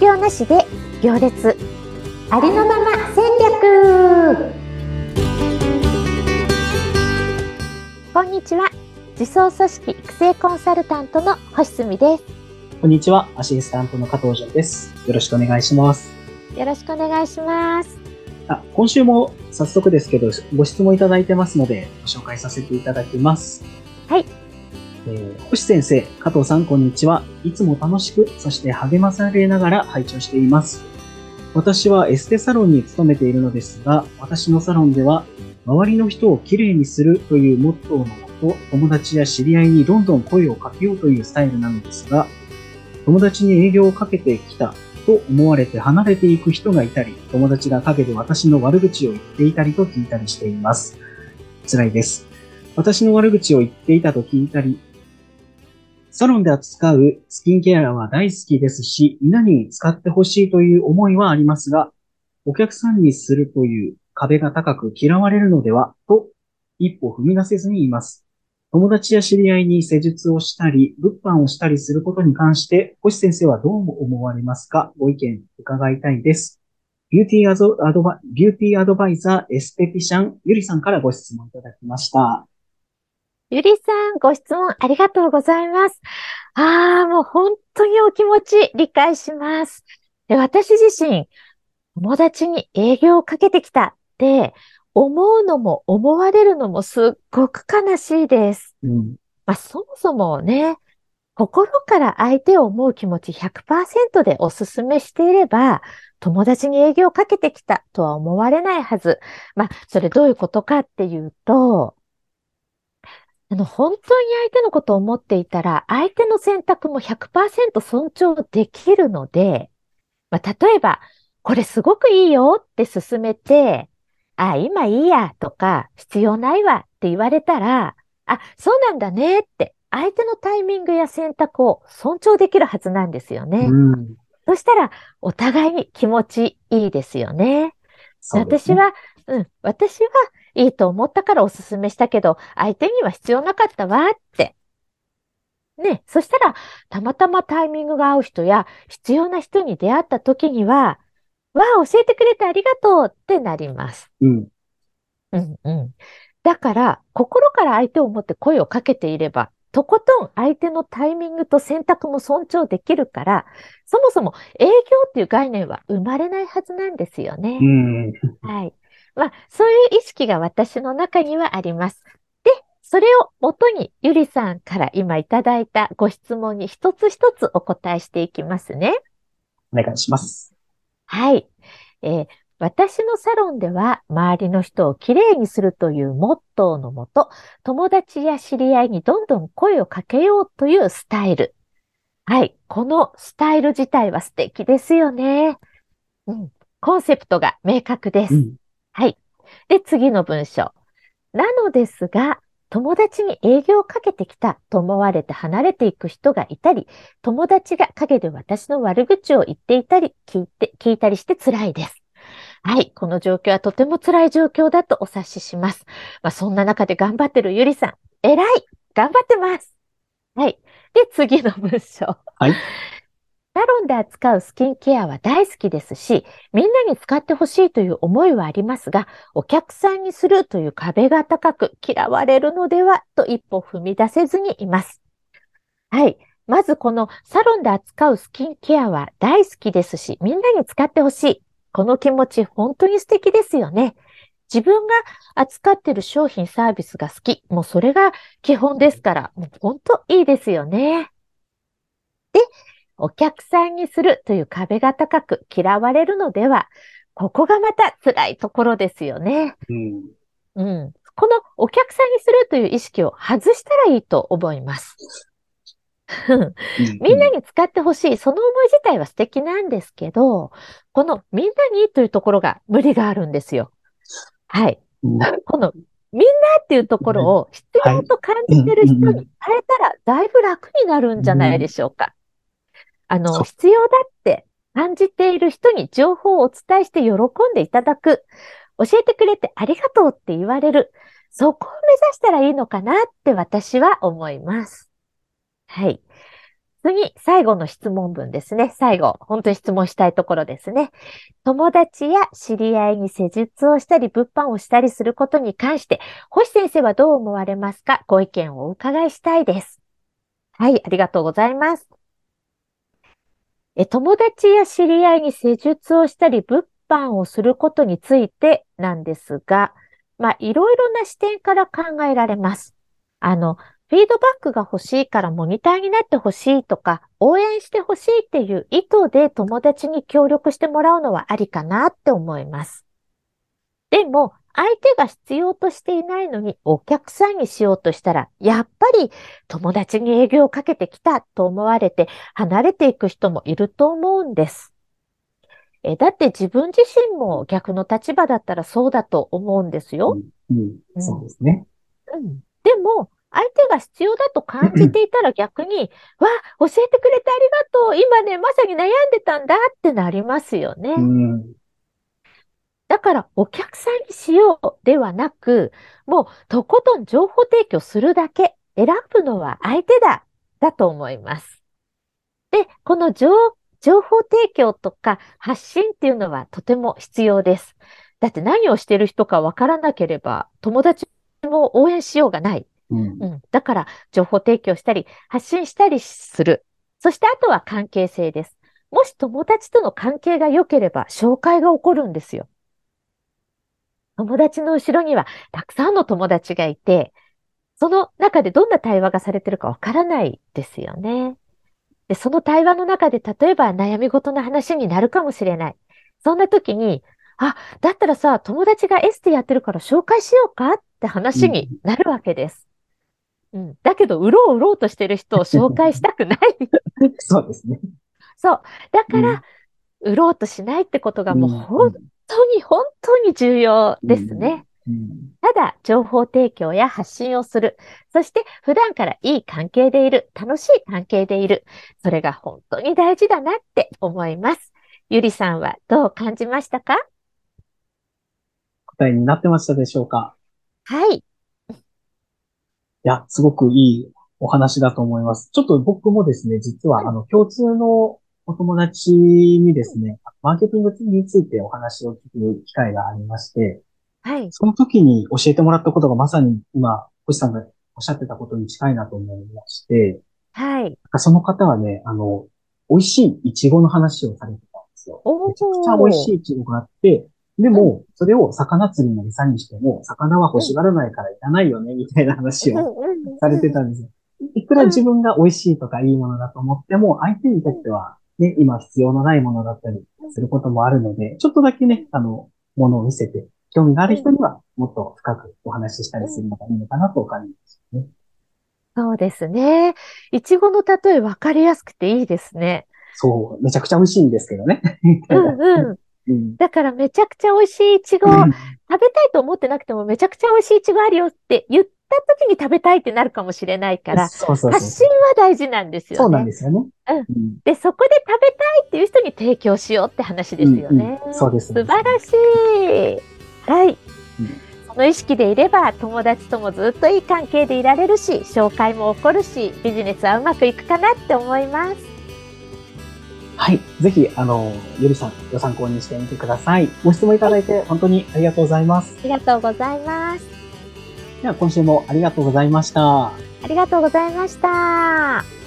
業なしで行列。ありのまま戦略。こんにちは。自走組織育成コンサルタントの星澄です。こんにちは。アシスタントの加藤潤です。よろしくお願いします。よろしくお願いします。あ今週も早速ですけどご質問いただいてますのでご紹介させていただきます。はいえー、星先生、加藤さん、こんにちは。いつも楽しく、そして励まされながら拝聴しています。私はエステサロンに勤めているのですが、私のサロンでは、周りの人をきれいにするというモットーのもと、友達や知り合いにどんどん声をかけようというスタイルなのですが、友達に営業をかけてきたと思われて離れていく人がいたり、友達が陰で私の悪口を言っていたりと聞いたりしています。辛いです。私の悪口を言っていたと聞いたり、サロンで扱うスキンケアは大好きですし、皆に使ってほしいという思いはありますが、お客さんにするという壁が高く嫌われるのではと一歩踏み出せずにいます。友達や知り合いに施術をしたり、物販をしたりすることに関して、星先生はどう思われますか？ご意見伺いたいです。ビューティーアドバビューティーアドバイザーエステティシャンゆりさんからご質問いただきました。ゆりさん、ご質問ありがとうございます。ああ、もう本当にお気持ち理解します。で私自身、友達に営業をかけてきたって思うのも思われるのもすっごく悲しいです。うん、まあ、そもそもね、心から相手を思う気持ち100%でお勧めしていれば、友達に営業をかけてきたとは思われないはず。まあ、それどういうことかっていうと、あの、本当に相手のことを思っていたら、相手の選択も100%尊重できるので、まあ、例えば、これすごくいいよって勧めて、あ、今いいやとか、必要ないわって言われたら、あ、そうなんだねって、相手のタイミングや選択を尊重できるはずなんですよね。うん、そしたら、お互いに気持ちいいですよね。ね私は、うん、私はいいと思ったからおすすめしたけど、相手には必要なかったわって。ね、そしたら、たまたまタイミングが合う人や必要な人に出会った時には、わあ、教えてくれてありがとうってなります。うん。うんうん。だから、心から相手を思って声をかけていれば、とことん相手のタイミングと選択も尊重できるから、そもそも営業っていう概念は生まれないはずなんですよね。うん、はい。まあ、そういう意識が私の中にはあります。で、それをもとにゆりさんから今いただいたご質問に一つ一つお答えしていきますね。お願いします。はい。えー、私のサロンでは周りの人をきれいにするというモットーのもと、友達や知り合いにどんどん声をかけようというスタイル。はい。このスタイル自体は素敵ですよね。うん。コンセプトが明確です。うん、はい。で、次の文章。なのですが、友達に営業をかけてきたと思われて離れていく人がいたり、友達が陰で私の悪口を言っていたり、聞いて、聞いたりして辛いです。はい。この状況はとても辛い状況だとお察しします。まあ、そんな中で頑張ってるゆりさん、偉い頑張ってますはい。で、次の文章。はい。サロンで扱うスキンケアは大好きですし、みんなに使ってほしいという思いはありますが、お客さんにするという壁が高く嫌われるのではと一歩踏み出せずにいます。はい。まずこのサロンで扱うスキンケアは大好きですし、みんなに使ってほしい。この気持ち本当に素敵ですよね。自分が扱ってる商品サービスが好き。もうそれが基本ですから、もう本当いいですよね。で、お客さんにするという壁が高く嫌われるのでは、ここがまた辛いところですよね。うん。うん。このお客さんにするという意識を外したらいいと思います。みんなに使ってほしい、その思い自体は素敵なんですけど、このみんなにというところが無理があるんですよ。はい。このみんなっていうところを必要と感じてる人に変えたらだいぶ楽になるんじゃないでしょうか。あの、必要だって感じている人に情報をお伝えして喜んでいただく。教えてくれてありがとうって言われる。そこを目指したらいいのかなって私は思います。はい。次、最後の質問文ですね。最後、本当に質問したいところですね。友達や知り合いに施術をしたり、物販をしたりすることに関して、星先生はどう思われますか？ご意見をお伺いしたいです。はい、ありがとうございます。え友達や知り合いに施術をしたり、物販をすることについてなんですが、まあ、いろいろな視点から考えられます。あの、フィードバックが欲しいからモニターになって欲しいとか、応援して欲しいっていう意図で友達に協力してもらうのはありかなって思います。でも、相手が必要としていないのにお客さんにしようとしたら、やっぱり友達に営業をかけてきたと思われて離れていく人もいると思うんです。えだって自分自身も逆の立場だったらそうだと思うんですよ。うん、うん、そうですね。うん。でも、相手が必要だと感じていたら逆に、わ、教えてくれてありがとう。今ね、まさに悩んでたんだってなりますよね。うん、だから、お客さんにしようではなく、もう、とことん情報提供するだけ、選ぶのは相手だ、だと思います。で、この情情報提供とか発信っていうのはとても必要です。だって何をしてる人かわからなければ、友達も応援しようがない。うん、うん。だから、情報提供したり、発信したりする。そして、あとは関係性です。もし友達との関係が良ければ、紹介が起こるんですよ。友達の後ろには、たくさんの友達がいて、その中でどんな対話がされてるかわからないですよね。で、その対話の中で、例えば悩み事の話になるかもしれない。そんな時に、あ、だったらさ、友達がエステやってるから紹介しようかって話になるわけです。うん。だけど、うろううろうとしてる人を紹介したくない そうですね。そう。だから、うん、売ろうとしないってことがもう本当に本当に重要ですね。うんうん、ただ、情報提供や発信をする。そして、普段からいい関係でいる。楽しい関係でいる。それが本当に大事だなって思います。ゆりさんはどう感じましたか？答えになってましたでしょうか？はい。いや、すごくいいお話だと思います。ちょっと僕もですね、実は、あの、共通のお友達にですね、マーケティングについてお話を聞く機会がありまして、はい。その時に教えてもらったことがまさに今、星さんがおっしゃってたことに近いなと思いまして、はい。その方はね、あの、美味しいイチゴの話をされてたんですよ。めちゃくちゃ美味しいイチゴがあって、でも、それを魚釣りの餌にしても、魚は欲しがらないからいらないよね、みたいな話をされてたんですよ。いくら自分が美味しいとかいいものだと思っても、相手にとっては、ね、今必要のないものだったりすることもあるので、ちょっとだけね、あの、ものを見せて、興味がある人にはもっと深くお話ししたりするのがいいのかなと感じますね。そうですね。いちごの例え分かりやすくていいですね。そう、めちゃくちゃ美味しいんですけどね。うんうん。だからめちゃくちゃ美味しいイチゴ、食べたいと思ってなくてもめちゃくちゃ美味しいイチゴあるよって言った時に食べたいってなるかもしれないから、そうそう発信は大事なんですよね。そうなんですよね。うん。で、そこで食べたいっていう人に提供しようって話ですよね。うんうん、そうです、ね、素晴らしい。はい。その意識でいれば友達ともずっといい関係でいられるし、紹介も起こるし、ビジネスはうまくいくかなって思います。はい。ぜひ、あの、ゆりさん、ご参考にしてみてください。ご質問いただいて本当にありがとうございます。ありがとうございます。では、今週もありがとうございました。ありがとうございました。